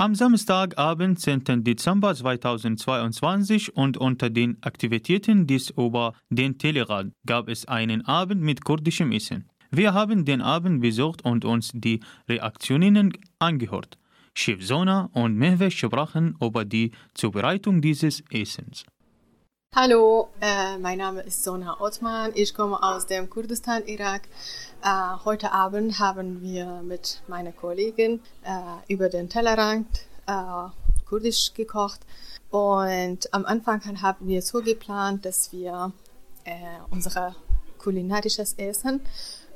Am Samstagabend, 10. Dezember 2022 und unter den Aktivitäten des über den Tellerrand gab es einen Abend mit kurdischem Essen. Wir haben den Abend besucht und uns die Reaktionen angehört. Chef Sona und Mehve sprachen über die Zubereitung dieses Essens. Hallo, äh, mein Name ist Sona Othman. Ich komme aus dem Kurdistan, Irak. Äh, heute Abend haben wir mit meiner Kollegin äh, über den Tellerrand äh, Kurdisch gekocht. Und am Anfang haben wir so geplant, dass wir äh, unser kulinarisches Essen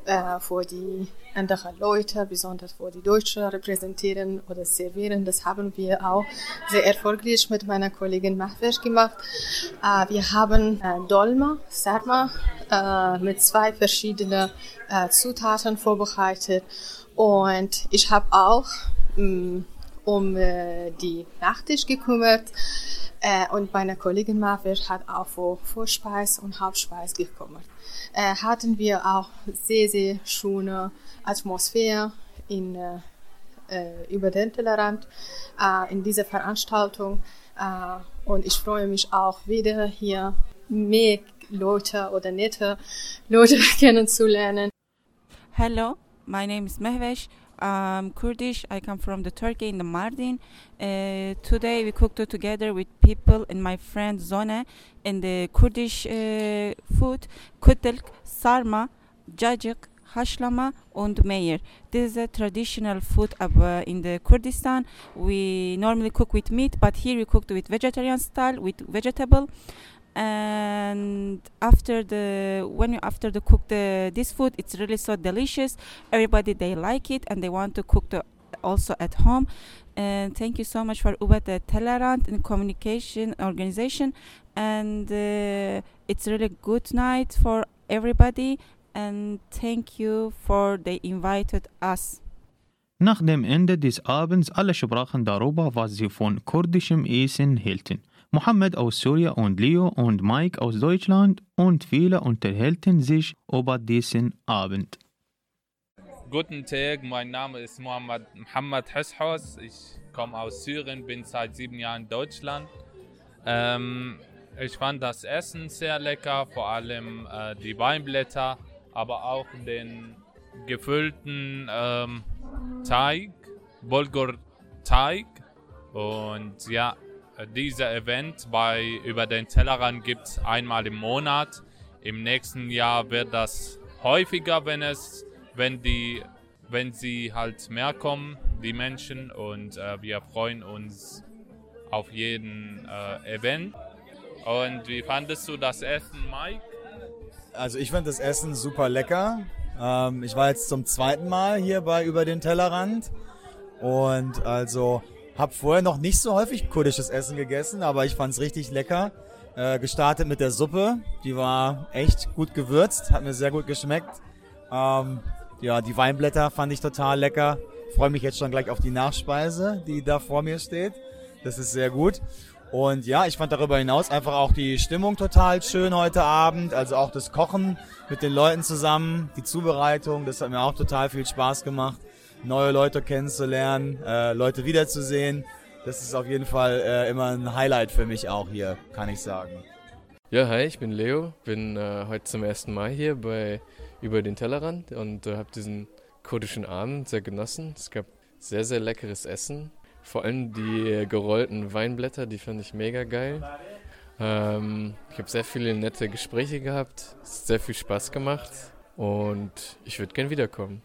äh, für die anderen Leute, besonders für die Deutschen repräsentieren oder servieren. Das haben wir auch sehr erfolgreich mit meiner Kollegin Mahvesh gemacht. Äh, wir haben äh, Dolma, Sarma, äh, mit zwei verschiedenen äh, Zutaten vorbereitet. Und ich habe auch mh, mm, um äh, die Nachtisch gekümmert. Äh, und meine Kollegin Mahvesh hat auch für Vorspeis und Hauptspeis gekümmert äh, hatten wir auch sehr, sehr schöne Atmosphäre in, äh, äh, über den Tellerrand äh, in dieser Veranstaltung. Äh, und ich freue mich auch wieder hier mehr Leute oder nette Leute kennenzulernen. Hello, my name is Mehvesh. I'm Kurdish. I come from the Turkey in the Mardin. Uh, today we cooked together with people and my friend Zone in the Kurdish uh, food, kutilk, sarma, cacık, haşlama and meyer. This is a traditional food of, uh, in the Kurdistan. We normally cook with meat, but here we cooked with vegetarian style with vegetable and after the when you after the cook the this food it's really so delicious. Everybody they like it and they want to cook the also at home. And thank you so much for Uba the Telerant and communication organization. And uh, it's really good night for everybody. And thank you for they invited us. Nach dem Ende des Abends alle sprachen darüber, was sie von kurdischem Essen hielten. Mohammed aus Syrien und Leo und Mike aus Deutschland und viele unterhielten sich über diesen Abend. Guten Tag, mein Name ist Mohammed Mohammed Heshos. Ich komme aus Syrien, bin seit sieben Jahren in Deutschland. Ähm, ich fand das Essen sehr lecker, vor allem äh, die Weinblätter, aber auch den gefüllten ähm, Teig, Bulgur-Teig. Und ja, dieser Event bei Über den Tellerrand gibt es einmal im Monat. Im nächsten Jahr wird das häufiger, wenn es, wenn die, wenn sie halt mehr kommen, die Menschen. Und äh, wir freuen uns auf jeden äh, Event. Und wie fandest du das Essen, Mike? Also ich fand das Essen super lecker. Ähm, ich war jetzt zum zweiten Mal hier bei Über den Tellerrand. Und also hab vorher noch nicht so häufig kurdisches Essen gegessen, aber ich fand's richtig lecker. Äh, gestartet mit der Suppe, die war echt gut gewürzt, hat mir sehr gut geschmeckt. Ähm, ja, die Weinblätter fand ich total lecker. Freue mich jetzt schon gleich auf die Nachspeise, die da vor mir steht. Das ist sehr gut. Und ja, ich fand darüber hinaus einfach auch die Stimmung total schön heute Abend. Also auch das Kochen mit den Leuten zusammen, die Zubereitung, das hat mir auch total viel Spaß gemacht neue Leute kennenzulernen, äh, Leute wiederzusehen. Das ist auf jeden Fall äh, immer ein Highlight für mich auch hier, kann ich sagen. Ja, hi, ich bin Leo, bin äh, heute zum ersten Mal hier bei Über den Tellerrand und äh, habe diesen kurdischen Abend sehr genossen. Es gab sehr, sehr leckeres Essen. Vor allem die gerollten Weinblätter, die fand ich mega geil. Ähm, ich habe sehr viele nette Gespräche gehabt, sehr viel Spaß gemacht und ich würde gern wiederkommen.